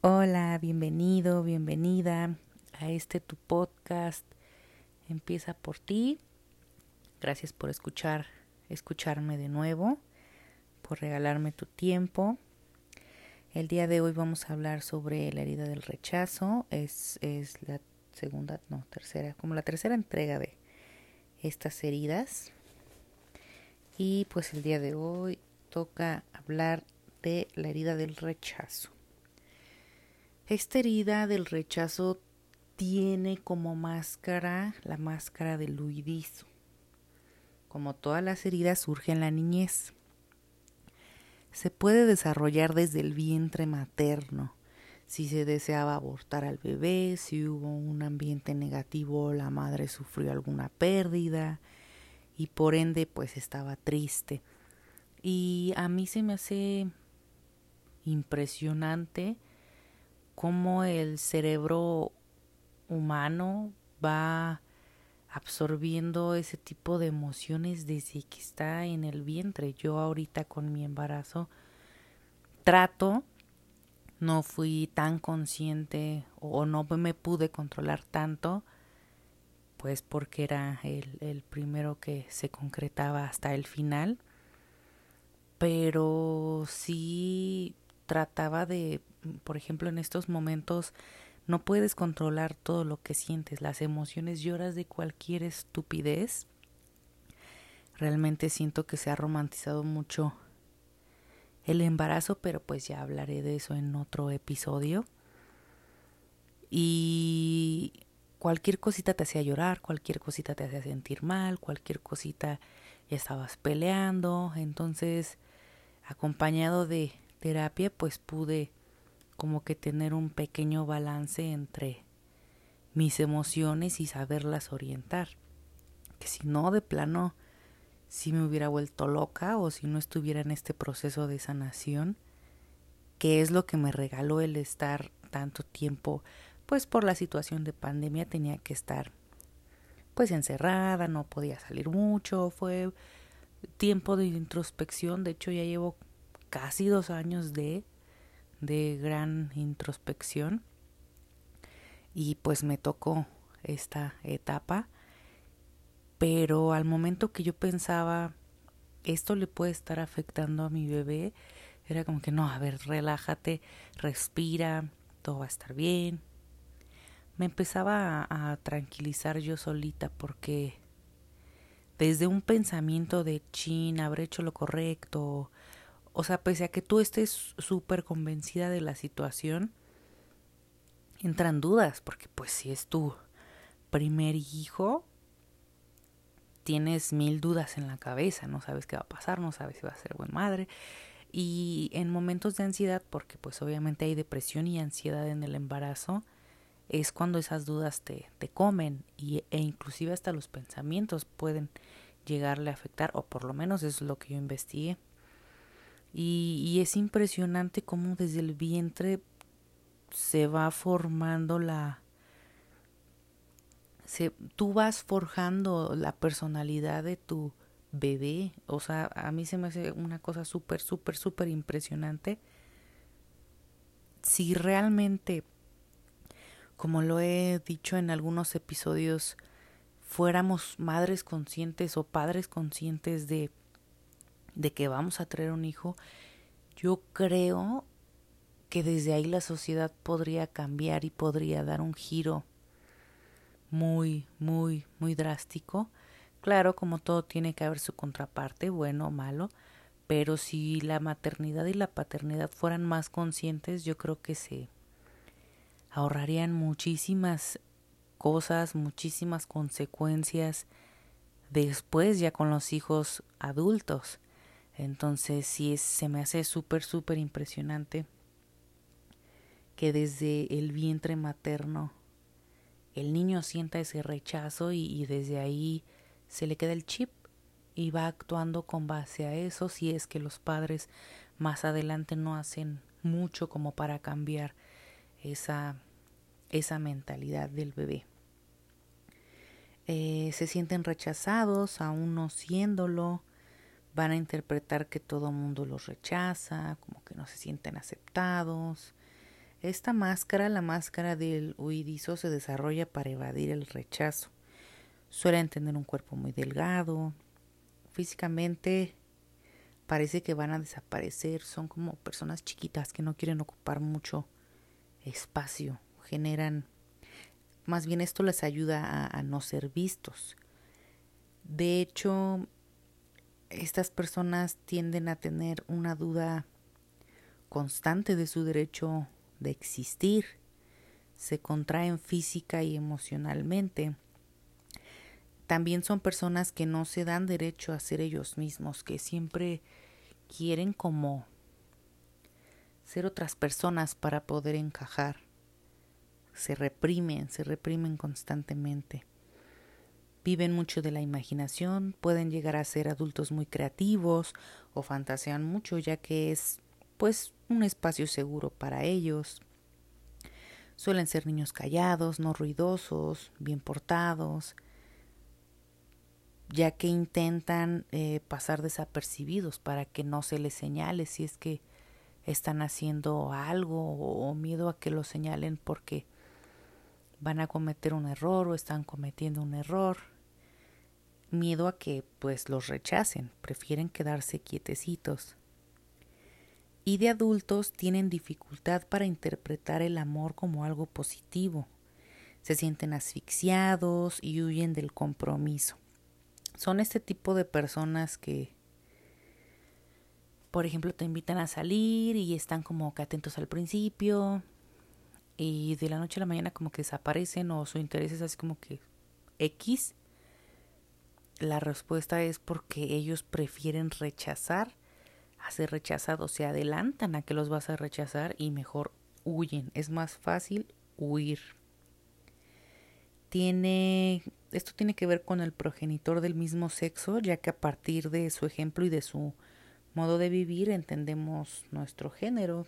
Hola, bienvenido, bienvenida a este tu podcast. Empieza por ti. Gracias por escuchar, escucharme de nuevo, por regalarme tu tiempo. El día de hoy vamos a hablar sobre la herida del rechazo. Es, es la segunda, no, tercera, como la tercera entrega de estas heridas. Y pues el día de hoy toca hablar de la herida del rechazo. Esta herida del rechazo tiene como máscara la máscara del huidizo. Como todas las heridas surge en la niñez. Se puede desarrollar desde el vientre materno, si se deseaba abortar al bebé, si hubo un ambiente negativo, la madre sufrió alguna pérdida y por ende pues estaba triste. Y a mí se me hace impresionante cómo el cerebro humano va absorbiendo ese tipo de emociones desde que está en el vientre. Yo ahorita con mi embarazo trato, no fui tan consciente o no me pude controlar tanto, pues porque era el, el primero que se concretaba hasta el final, pero sí trataba de por ejemplo, en estos momentos no puedes controlar todo lo que sientes, las emociones, lloras de cualquier estupidez. Realmente siento que se ha romantizado mucho el embarazo, pero pues ya hablaré de eso en otro episodio. Y cualquier cosita te hacía llorar, cualquier cosita te hacía sentir mal, cualquier cosita ya estabas peleando. Entonces, acompañado de terapia, pues pude como que tener un pequeño balance entre mis emociones y saberlas orientar. Que si no, de plano, si me hubiera vuelto loca o si no estuviera en este proceso de sanación, que es lo que me regaló el estar tanto tiempo, pues por la situación de pandemia tenía que estar pues encerrada, no podía salir mucho, fue tiempo de introspección, de hecho ya llevo casi dos años de de gran introspección. Y pues me tocó esta etapa. Pero al momento que yo pensaba esto le puede estar afectando a mi bebé era como que no a ver relájate respira todo va a estar bien me empezaba a, tranquilizar yo solita porque desde un pensamiento de chin habré hecho lo correcto o sea, pese a que tú estés súper convencida de la situación, entran dudas, porque pues si es tu primer hijo, tienes mil dudas en la cabeza, no sabes qué va a pasar, no sabes si va a ser buen madre. Y en momentos de ansiedad, porque pues obviamente hay depresión y ansiedad en el embarazo, es cuando esas dudas te, te comen y, e inclusive hasta los pensamientos pueden llegarle a afectar, o por lo menos es lo que yo investigué. Y, es impresionante cómo desde el vientre se va formando la... Se, tú vas forjando la personalidad de tu bebé. O sea, a mí se me hace una cosa súper, súper, súper impresionante. Si realmente, como lo he dicho en algunos episodios, fuéramos madres conscientes o padres conscientes de de que vamos a traer un hijo, yo creo que desde ahí la sociedad podría cambiar y podría dar un giro muy, muy, muy drástico. Claro, como todo tiene que haber su contraparte, bueno o malo, pero si la maternidad y la paternidad fueran más conscientes, yo creo que se ahorrarían muchísimas cosas, muchísimas consecuencias después ya con los hijos adultos. Entonces sí se me hace súper, súper impresionante que desde el vientre materno el niño sienta ese rechazo y, desde ahí se le queda el chip y va actuando con base a eso si es que los padres más adelante no hacen mucho como para cambiar esa, esa mentalidad del bebé. Eh, se sienten rechazados aún no siéndolo, van a interpretar que todo mundo los rechaza, como que no se sienten aceptados. Esta máscara, la máscara del huidizo, se desarrolla para evadir el rechazo. Suelen tener un cuerpo muy delgado. Físicamente parece que van a desaparecer. Son como personas chiquitas que no quieren ocupar mucho espacio. Generan, más bien esto les ayuda a, a no ser vistos. De hecho, estas personas tienden a tener una duda constante de su derecho de existir, se contraen física y emocionalmente. También son personas que no se dan derecho a ser ellos mismos, que siempre quieren como ser otras personas para poder encajar. Se reprimen, se reprimen constantemente. Viven mucho de la imaginación, pueden llegar a ser adultos muy creativos o fantasean mucho ya que es pues un espacio seguro para ellos. Suelen ser niños callados, no ruidosos, bien portados, ya que intentan eh, pasar desapercibidos para que no se les señale si es que están haciendo algo o, o miedo a que lo señalen porque van a cometer un error o están cometiendo un error. Miedo a que pues los rechacen, prefieren quedarse quietecitos y de adultos tienen dificultad para interpretar el amor como algo positivo. Se sienten asfixiados y huyen del compromiso. Son este tipo de personas que, por ejemplo, te invitan a salir y están como que atentos al principio y de la noche a la mañana como que desaparecen o su interés es así como que X. La respuesta es porque ellos prefieren rechazar a ser rechazados, se adelantan a que los vas a rechazar y mejor huyen. Es más fácil huir. Tiene esto tiene que ver con el progenitor del mismo sexo, ya que a partir de su ejemplo y de su modo de vivir entendemos nuestro género,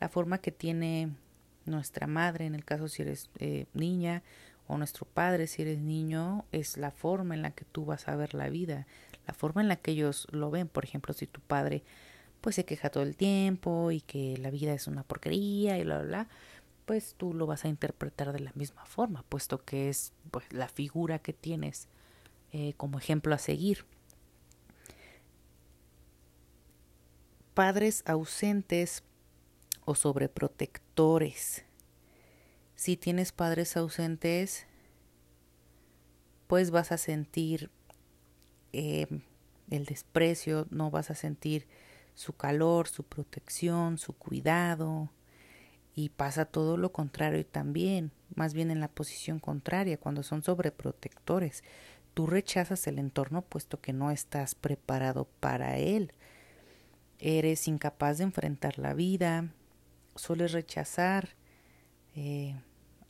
la forma que tiene nuestra madre, en el caso si eres eh, niña, o nuestro padre si eres niño, es la forma en la que tú vas a ver la vida la forma en la que ellos lo ven. Por ejemplo, si tu padre pues se queja todo el tiempo y que la vida es una porquería y bla, bla, bla, pues tú lo vas a interpretar de la misma forma, puesto que es pues, la figura que tienes eh, como ejemplo a seguir. Padres ausentes o sobreprotectores. Si tienes padres ausentes, pues vas a sentir eh, el desprecio, no vas a sentir su calor, su protección, su cuidado. Y pasa todo lo contrario también, más bien en la posición contraria, cuando son sobreprotectores. Tú rechazas el entorno puesto que no estás preparado para él. Eres incapaz de enfrentar la vida, sueles rechazar eh,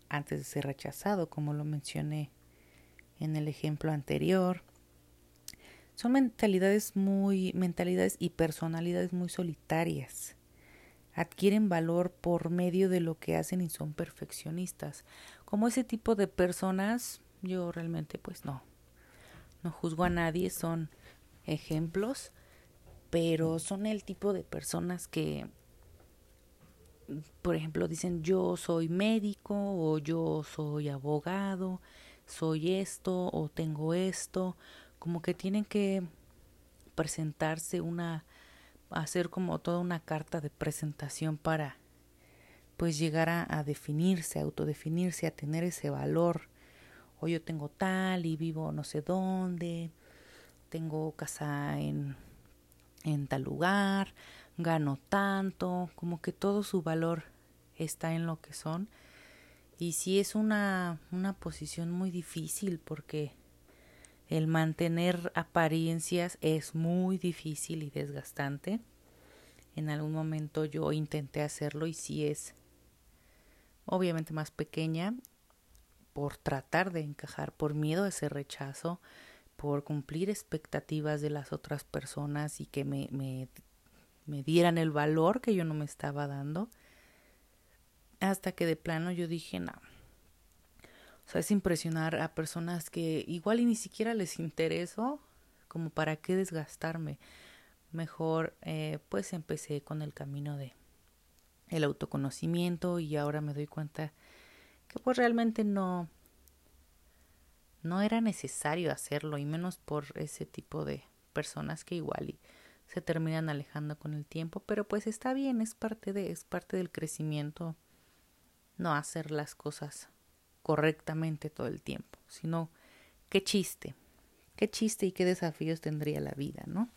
antes de ser rechazado, como lo mencioné en el ejemplo anterior. Son mentalidades muy, mentalidades y personalidades muy solitarias. Adquieren valor por medio de lo que hacen y son perfeccionistas. Como ese tipo de personas, yo realmente pues no, no juzgo a nadie, son ejemplos, pero son el tipo de personas que, por ejemplo, dicen yo soy médico o yo soy abogado, soy esto o tengo esto como que tienen que presentarse una hacer como toda una carta de presentación para pues llegar a, definirse, a autodefinirse, a tener ese valor. O yo tengo tal y vivo no sé dónde, tengo casa en, en tal lugar, gano tanto, como que todo su valor está en lo que son. Y sí es una, una posición muy difícil porque el mantener apariencias es muy difícil y desgastante. En algún momento yo intenté hacerlo y sí es obviamente más pequeña por tratar de encajar, por miedo a ese rechazo, por cumplir expectativas de las otras personas y que me, me, me dieran el valor que yo no me estaba dando. Hasta que de plano yo dije, no, o sea, es impresionar a personas que igual y ni siquiera les intereso, como para qué desgastarme. Mejor, eh, pues empecé con el camino de el autoconocimiento y ahora me doy cuenta que pues realmente no no era necesario hacerlo y menos por ese tipo de personas que igual y se terminan alejando con el tiempo, pero pues está bien, es parte de es parte del crecimiento no hacer las cosas correctamente todo el tiempo, sino qué chiste, qué chiste y qué desafíos tendría la vida, ¿no?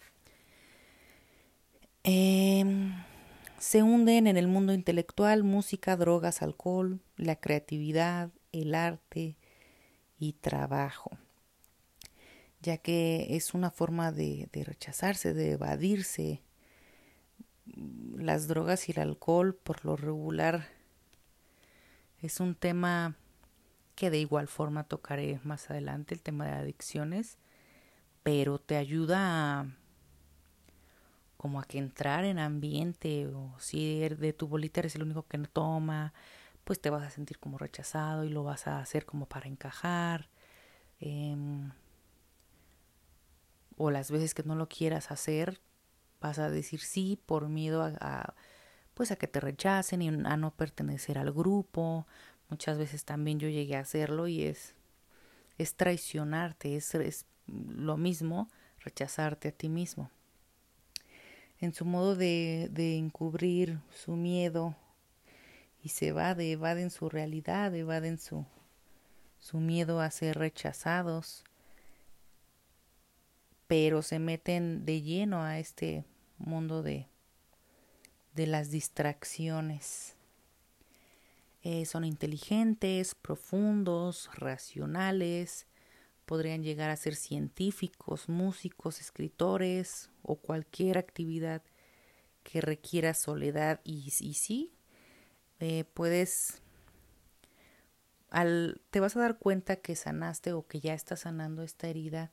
Eh, se hunden en el mundo intelectual, música, drogas, alcohol, la creatividad, el arte y trabajo, ya que es una forma de, de rechazarse, de evadirse. Las drogas y el alcohol, por lo regular, es un tema que de igual forma tocaré más adelante, el tema de adicciones, pero te ayuda a como a que entrar en ambiente o si de tu bolita eres el único que no toma, pues te vas a sentir como rechazado y lo vas a hacer como para encajar. Em, o las veces que no lo quieras hacer, vas a decir sí por miedo a, pues a que te rechacen y a no pertenecer al grupo. Muchas veces también yo llegué a hacerlo y es es traicionarte, es, es lo mismo rechazarte a ti mismo en su modo de, de encubrir su miedo y se evade, evaden su realidad, evaden su, su miedo a ser rechazados, pero se meten de lleno a este mundo de, de las distracciones. Eh, son inteligentes, profundos, racionales, podrían llegar a ser científicos, músicos, escritores o cualquier actividad que requiera soledad y, y sí, eh, puedes, al, te vas a dar cuenta que sanaste o que ya estás sanando esta herida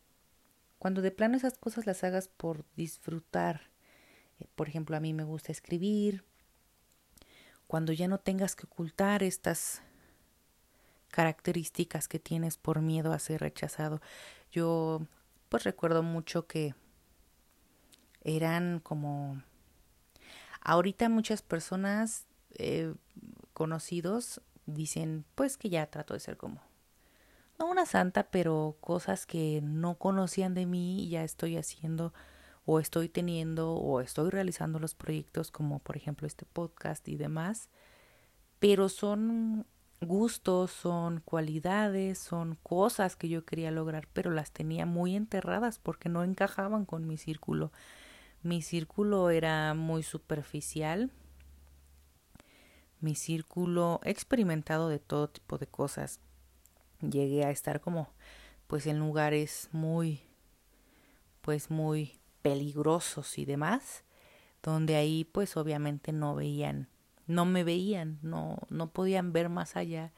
cuando de plano esas cosas las hagas por disfrutar. Eh, por ejemplo, a mí me gusta escribir. Cuando ya no tengas que ocultar estas características que tienes por miedo a ser rechazado. Yo pues recuerdo mucho que eran como ahorita muchas personas eh, conocidos dicen pues que ya trato de ser como no una santa pero cosas que no conocían de mí ya estoy haciendo o estoy teniendo o estoy realizando los proyectos como por ejemplo este podcast y demás pero son gustos, son cualidades, son cosas que yo quería lograr, pero las tenía muy enterradas porque no encajaban con mi círculo. Mi círculo era muy superficial. Mi círculo experimentado de todo tipo de cosas. Llegué a estar como pues en lugares muy pues muy peligrosos y demás, donde ahí pues obviamente no veían no me veían, no, no podían ver más allá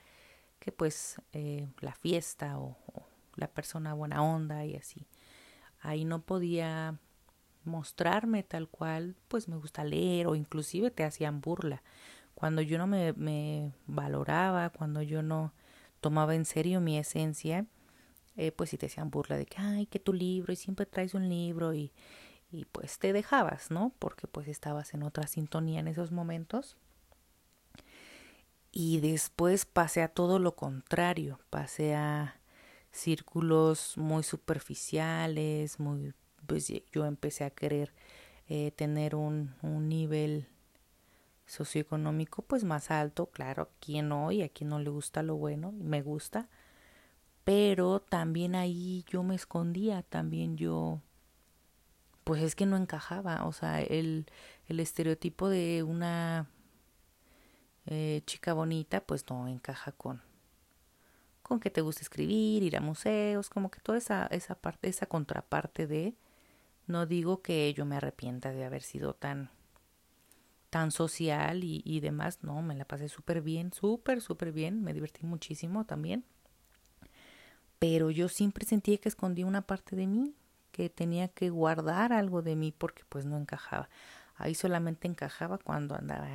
que pues eh, la fiesta o, la persona buena onda y así. Ahí no podía mostrarme tal cual, pues me gusta leer o inclusive te hacían burla. Cuando yo no me, me valoraba, cuando yo no tomaba en serio mi esencia, eh, pues sí te hacían burla de que, ay, que tu libro y siempre traes un libro y, y pues te dejabas, ¿no? Porque pues estabas en otra sintonía en esos momentos y después pasé a todo lo contrario, pasé a círculos muy superficiales, muy pues yo empecé a querer eh, tener un, un nivel socioeconómico pues más alto, claro, a quien no y a quien no le gusta lo bueno, me gusta, pero también ahí yo me escondía, también yo pues es que no encajaba, o sea, el, el estereotipo de una eh, chica bonita, pues no encaja con con que te gusta escribir, ir a museos, como que toda esa, esa parte, esa contraparte de no digo que yo me arrepienta de haber sido tan tan social y, demás, no, me la pasé súper bien, súper, súper bien, me divertí muchísimo también. Pero yo siempre sentía que escondía una parte de mí, que tenía que guardar algo de mí porque pues no encajaba. Ahí solamente encajaba cuando andaba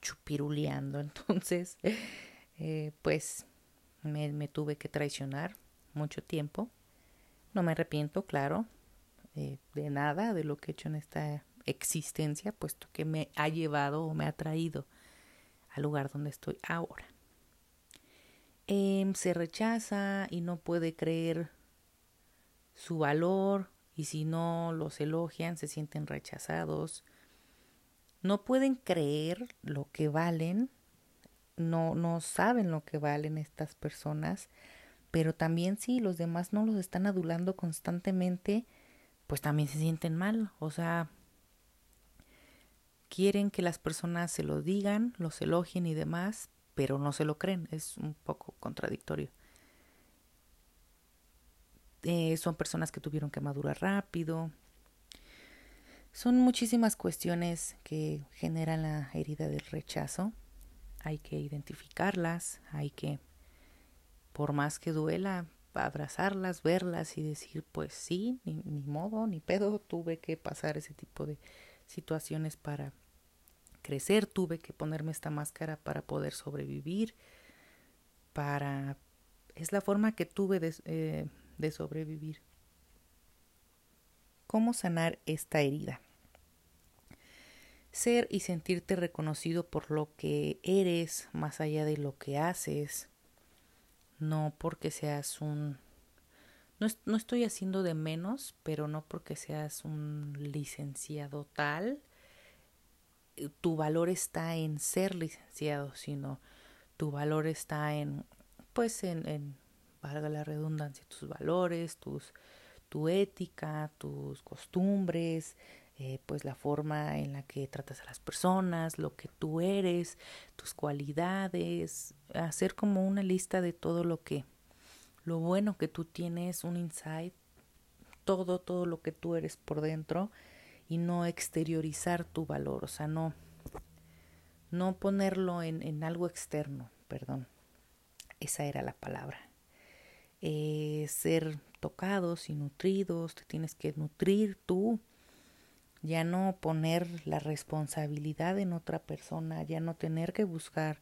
chupiruleando. Entonces, eh, pues me, me, tuve que traicionar mucho tiempo. No me arrepiento, claro, eh, de nada de lo que he hecho en esta existencia, puesto que me ha llevado o me ha traído al lugar donde estoy ahora. Em, se rechaza y no puede creer su valor y si no los elogian se sienten rechazados. No pueden creer lo que valen, no, no saben lo que valen estas personas, pero también si los demás no los están adulando constantemente, pues también se sienten mal. O sea, quieren que las personas se lo digan, los elogien y demás, pero no se lo creen. Es un poco contradictorio. Eh, son personas que tuvieron que madurar rápido. Son muchísimas cuestiones que generan la herida del rechazo. Hay que identificarlas, hay que, por más que duela, abrazarlas, verlas y decir, pues sí, ni, ni modo, ni pedo, tuve que pasar ese tipo de situaciones para crecer, tuve que ponerme esta máscara para poder sobrevivir, para... Es la forma que tuve de, eh, de sobrevivir. ¿Cómo sanar esta herida? Ser y sentirte reconocido por lo que eres, más allá de lo que haces, no porque seas un... No, no, estoy haciendo de menos, pero no porque seas un licenciado tal, eh, tu valor está en ser licenciado, sino tu valor está en, pues, en, en valga la redundancia, tus valores, tus, tu ética, tus costumbres, eh, pues la forma en la que tratas a las personas, lo que tú eres, tus cualidades, hacer como una lista de todo lo que, lo bueno que tú tienes, un insight, todo, todo lo que tú eres por dentro y no exteriorizar tu valor, o sea, no, no ponerlo en, en algo externo, perdón, esa era la palabra. Eh, ser tocados y nutridos, te tienes que nutrir tú ya no poner la responsabilidad en otra persona, ya no tener que buscar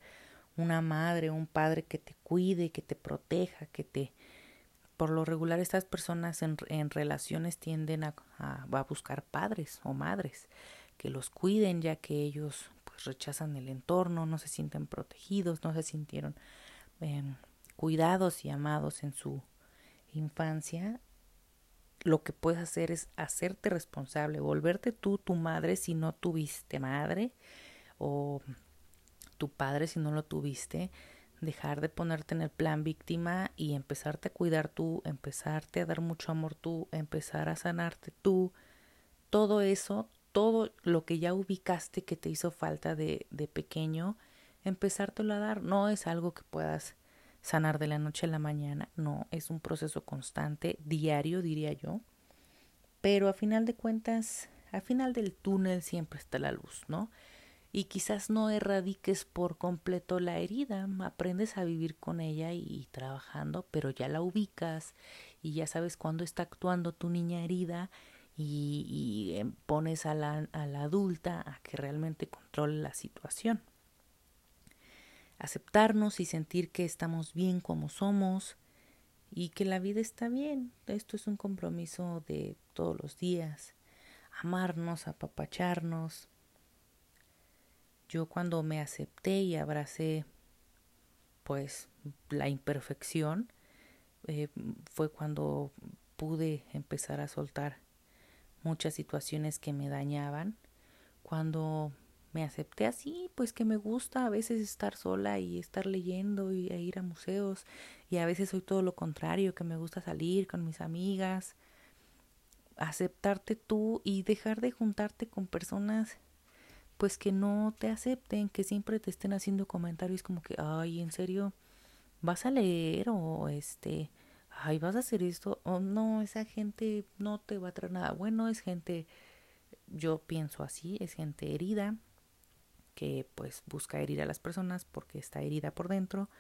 una madre un padre que te cuide, que te proteja, que te... Por lo regular estas personas en, en relaciones tienden a, a, buscar padres o madres que los cuiden ya que ellos pues rechazan el entorno, no se sienten protegidos, no se sintieron eh, cuidados y amados en su infancia. Lo que puedes hacer es hacerte responsable, volverte tú tu madre si no tuviste madre o tu padre si no lo tuviste, dejar de ponerte en el plan víctima y empezarte a cuidar tú, empezarte a dar mucho amor tú, empezar a sanarte tú, todo eso, todo lo que ya ubicaste que te hizo falta de, de pequeño, empezártelo a dar, no es algo que puedas sanar de la noche a la mañana, no, es un proceso constante, diario diría yo, pero a final de cuentas, al final del túnel siempre está la luz, ¿no? Y quizás no erradiques por completo la herida, aprendes a vivir con ella y trabajando, pero ya la ubicas y ya sabes cuándo está actuando tu niña herida y, em, pones a la, a la adulta a que realmente controle la situación aceptarnos y sentir que estamos bien como somos y que la vida está bien. Esto es un compromiso de todos los días. Amarnos, apapacharnos. Yo cuando me acepté y abracé pues la imperfección, eh, fue cuando pude empezar a soltar muchas situaciones que me dañaban, cuando me acepté así, pues que me gusta a veces estar sola y estar leyendo y, ir a museos y a veces soy todo lo contrario, que me gusta salir con mis amigas, aceptarte tú y dejar de juntarte con personas pues que no te acepten, que siempre te estén haciendo comentarios como que, ay, en serio, vas a leer o este, ay, vas a hacer esto, o no, esa gente no te va a traer nada bueno, es gente, yo pienso así, es gente herida, que pues busca herir a las personas porque está herida por dentro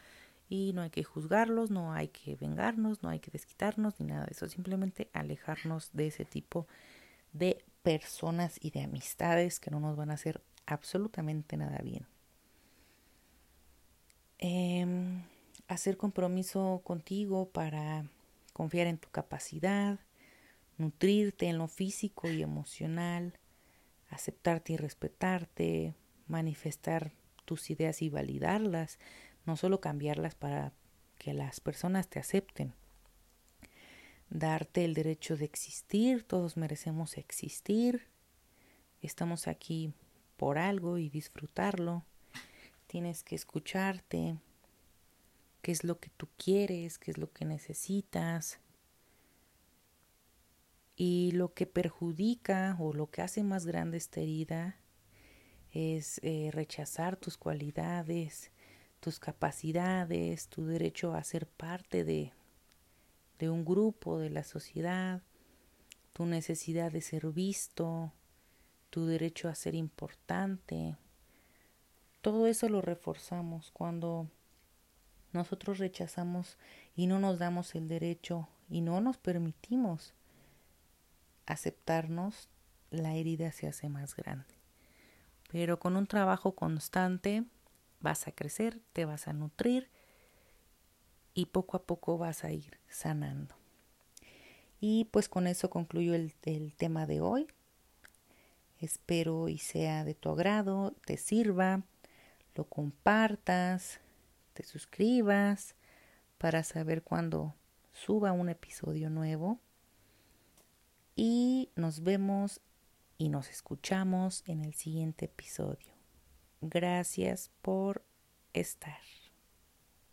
y no hay que juzgarlos, no hay que vengarnos, no hay que desquitarnos ni nada de eso, simplemente alejarnos de ese tipo de personas y de amistades que no nos van a hacer absolutamente nada bien. Eh, hacer compromiso contigo para confiar en tu capacidad, nutrirte en lo físico y emocional, aceptarte y respetarte, manifestar tus ideas y validarlas, no solo cambiarlas para que las personas te acepten. Darte el derecho de existir, todos merecemos existir. Estamos aquí por algo y disfrutarlo. Tienes que escucharte, qué es lo que tú quieres, qué es lo que necesitas. Y lo que perjudica o lo que hace más grande esta herida es eh, rechazar tus cualidades, tus capacidades, tu derecho a ser parte de, de un grupo, de la sociedad, tu necesidad de ser visto, tu derecho a ser importante. Todo eso lo reforzamos cuando nosotros rechazamos y no nos damos el derecho y no nos permitimos aceptarnos, la herida se hace más grande. Pero con un trabajo constante vas a crecer, te vas a nutrir y poco a poco vas a ir sanando. Y pues con eso concluyo el, el tema de hoy. Espero y sea de tu agrado, te sirva, lo compartas, te suscribas para saber cuando suba un episodio nuevo. Y nos vemos y nos escuchamos en el siguiente episodio. Gracias por estar.